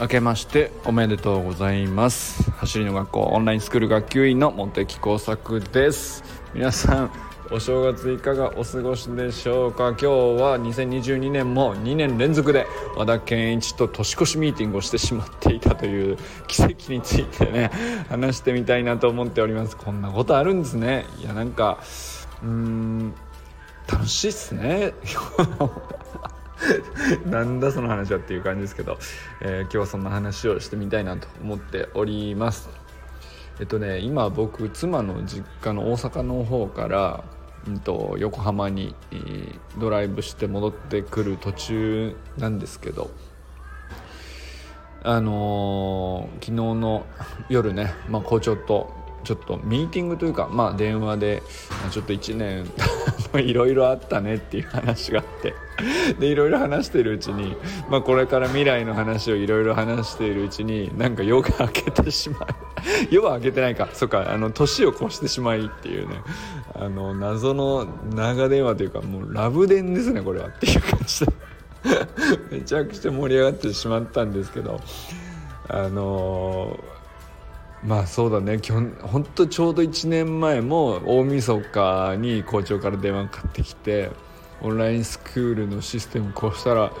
明けましておめでとうございます。走りの学校オンラインスクール学級委員の茂木耕作です。皆さんお正月いかがお過ごしでしょうか？今日は2022年も2年連続で和田健一と年越しミーティングをしてしまっていたという奇跡についてね話してみたいなと思っております。こんなことあるんですね。いやなんかうーん楽しいっすね。なんだその話はっていう感じですけど、えー、今日はそんな話をしてみたいなと思っております。えっとね今僕妻の実家の大阪の方からうんと、横浜に、えー、ドライブして戻ってくる途中なんですけどあのー、昨日の夜ね、まあ、校長とちょっとミーティングというか、まあ、電話でちょっと1年 いろいろあったねっていう話があって。でいろいろ話しているうちに、まあ、これから未来の話をいろいろ話しているうちになんか夜が明けてしまう。夜は明けてないか。そっか。あの年を越してしまいっていうね。あの謎の長電話というかもうラブ電ですねこれはっていう感じで。めちゃくちゃ盛り上がってしまったんですけど。あのーまあそうだね。本当ちょうど1年前も大晦日に校長から電話かかってきてオンラインスクールのシステムこうしたら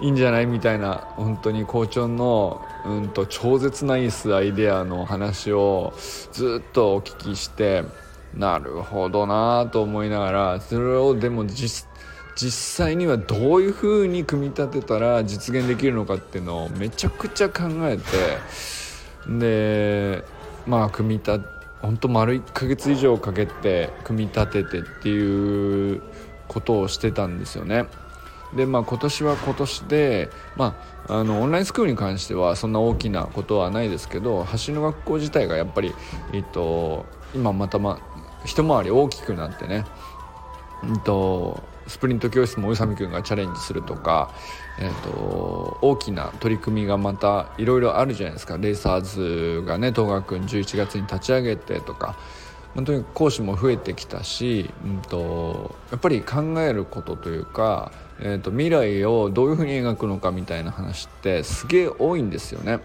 いいんじゃないみたいな本当に校長の、うんと、超絶ナイスアイデアの話をずっとお聞きしてなるほどなと思いながらそれをでも実際にはどういうふうに組み立てたら実現できるのかっていうのをめちゃくちゃ考えてでまあ組み立て本当丸1ヶ月以上かけて組み立ててっていうことをしてたんですよね。でまあ今年は今年で、まあ、あのオンラインスクールに関してはそんな大きなことはないですけど橋の学校自体がやっぱり、えっと、今また、ま、一回り大きくなってね、えっと、スプリント教室も宇佐美君がチャレンジするとか、えーと、大きな取り組みがまたいろいろあるじゃないですかレーサーズがね東学君11月に立ち上げてとか本当に講師も増えてきたし、うんと、やっぱり考えることというか、えーと、未来をどういうふうに描くのかみたいな話ってすげえ多いんですよね。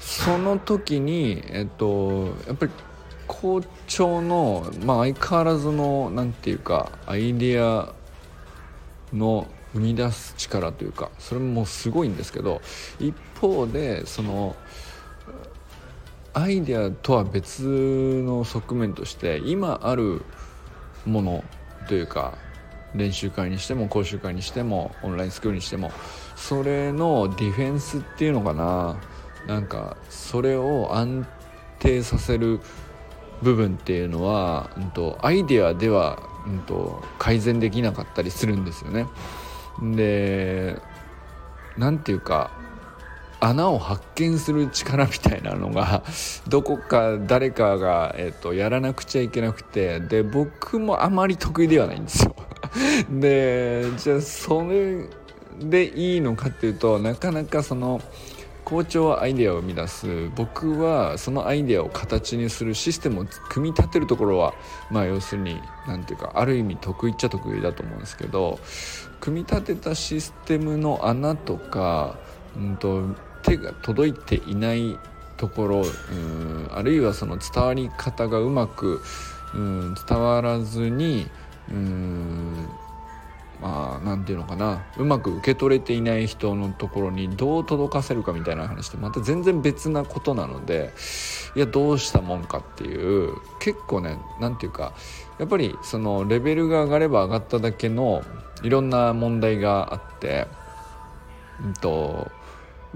その時に、えー、とやっぱり校長の、まあ、相変わらずの何て言うかアイデアの生み出す力というかそれもすごいんですけど一方でそのアイデアとは別の側面として今あるものというか練習会にしても講習会にしてもオンラインスクールにしてもそれのディフェンスっていうのかな。なんかそれを安定させる部分っていうのは、うんと、アイデアでは、うんと、改善できなかったりするんですよね。で何ていうか穴を発見する力みたいなのが どこか誰かが、えーと、やらなくちゃいけなくてで僕もあまり得意ではないんですよ。でじゃあそれでいいのかっていうとなかなかその校長はアイデアを生み出す。僕はそのアイデアを形にするシステムを組み立てるところはまあ要するに何ていうかある意味得意っちゃ得意だと思うんですけど組み立てたシステムの穴とか、うんと、手が届いていないところうんあるいはその伝わり方がうまくうん伝わらずにうんまあ何て言うのかな。うまく受け取れていない人のところにどう届かせるかみたいな話ってまた全然別なことなのでいやどうしたもんかっていう結構ね何て言うかやっぱりそのレベルが上がれば上がっただけのいろんな問題があって、うんと、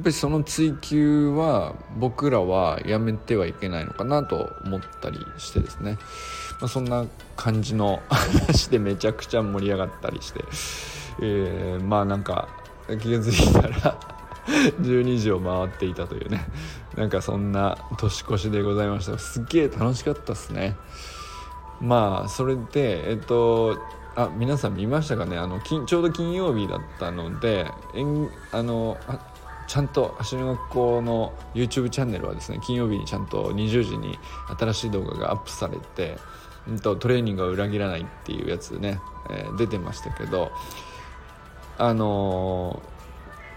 っぱりその追求は僕らはやめてはいけないのかなと思ったりしてですね、まあ、そんな感じの 話でめちゃくちゃ盛り上がったりして、えー、まあなんか気が付いたら 12時を回っていたというね。なんかそんな年越しでございました。すっげえ楽しかったっすね。まあそれでえっとあ皆さん見ましたかね？あのちょうど金曜日だったのでえんあのちゃんと走りの学校の YouTube チャンネルはですね金曜日にちゃんと20時に新しい動画がアップされて、うんと、トレーニングを裏切らないっていうやつね、えー、出てましたけどあの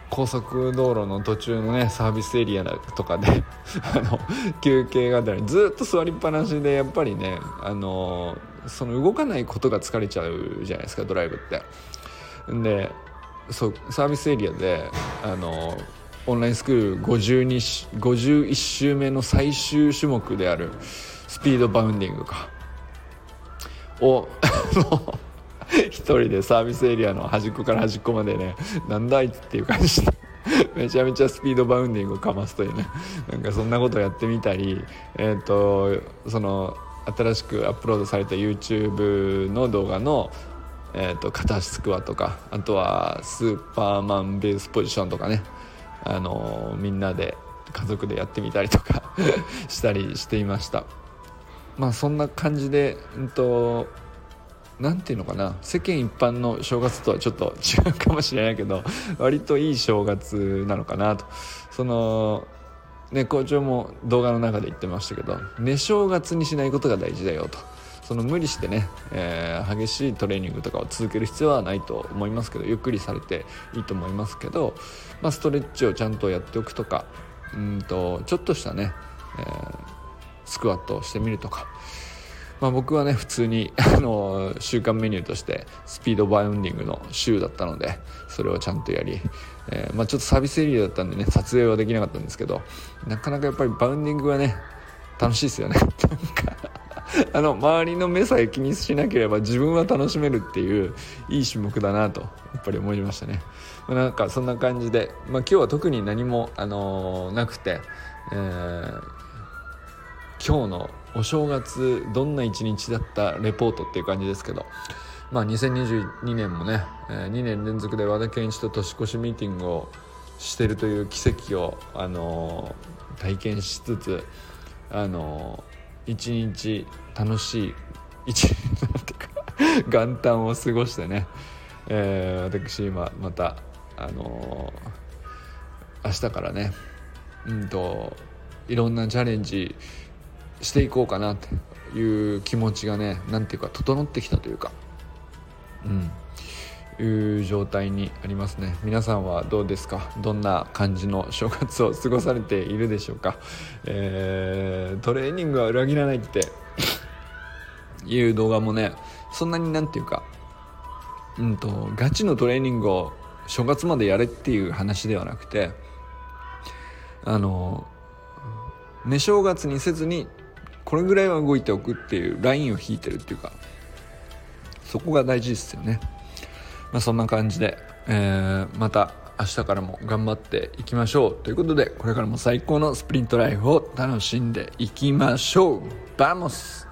高速道路の途中のねサービスエリアとかで あの休憩があったりずっと座りっぱなしでやっぱりねあのその動かないことが疲れちゃうじゃないですかドライブって。でそうサービスエリアであのオンラインスクール52 51週目の最終種目であるスピードバウンディングか。を 一人でサービスエリアの端っこから端っこまでねなんだいっていう感じでめちゃめちゃスピードバウンディングをかますというね。なんかそんなことをやってみたりえっ、とその新しくアップロードされた YouTube の動画のえーと、片足スクワとか。あとはスーパーマンベースポジションとかね、あの、みんなで家族でやってみたりとか したりしていました。まあそんな感じでうんと何ていうのかな。世間一般の正月とはちょっと違うかもしれないけど割といい正月なのかなと。そのね校長も動画の中で言ってましたけど寝正月にしないことが大事だよと。その無理してね、えー、激しいトレーニングとかを続ける必要はないと思いますけどゆっくりされていいと思いますけど、まあ、ストレッチをちゃんとやっておくとかうんとちょっとしたね、えー、スクワットをしてみるとか。まあ、僕はね普通に あの週間メニューとしてスピードバウンディングの週だったのでそれをちゃんとやり、えー、まあ、ちょっとサービスエリアだったんでね撮影はできなかったんですけどなかなかやっぱりバウンディングはね楽しいですよね。なんか あの周りの目さえ気にしなければ自分は楽しめるっていういい種目だなとやっぱり思いましたね、まあ、なんかそんな感じで、まあ、今日は特に何も、あのー、なくて、えー、今日のお正月どんな一日だったレポートっていう感じですけどまあ2022年もね、えー、2年連続で和田健一と年越しミーティングをしてるという奇跡を、あのー、体験しつつ、あのー、一日楽しい一日なんていうか 元旦を過ごしてね、えー、私今また、あのー、明日からねうんといろんなチャレンジしていこうかなという気持ちがね何ていうか整ってきたというか。うん。いう状態にありますね。皆さんはどうですか？どんな感じの正月を過ごされているでしょうか、えー、トレーニングは裏切らないっていう動画もねそんなになんていうかうんとガチのトレーニングを正月までやれっていう話ではなくてあの寝正月にせずにこれぐらいは動いておくっていうラインを引いてるっていうかそこが大事ですよね、まあ、そんな感じで、えー、また明日からも頑張っていきましょう。ということでこれからも最高のスプリントライフを楽しんでいきましょう。 Vamos!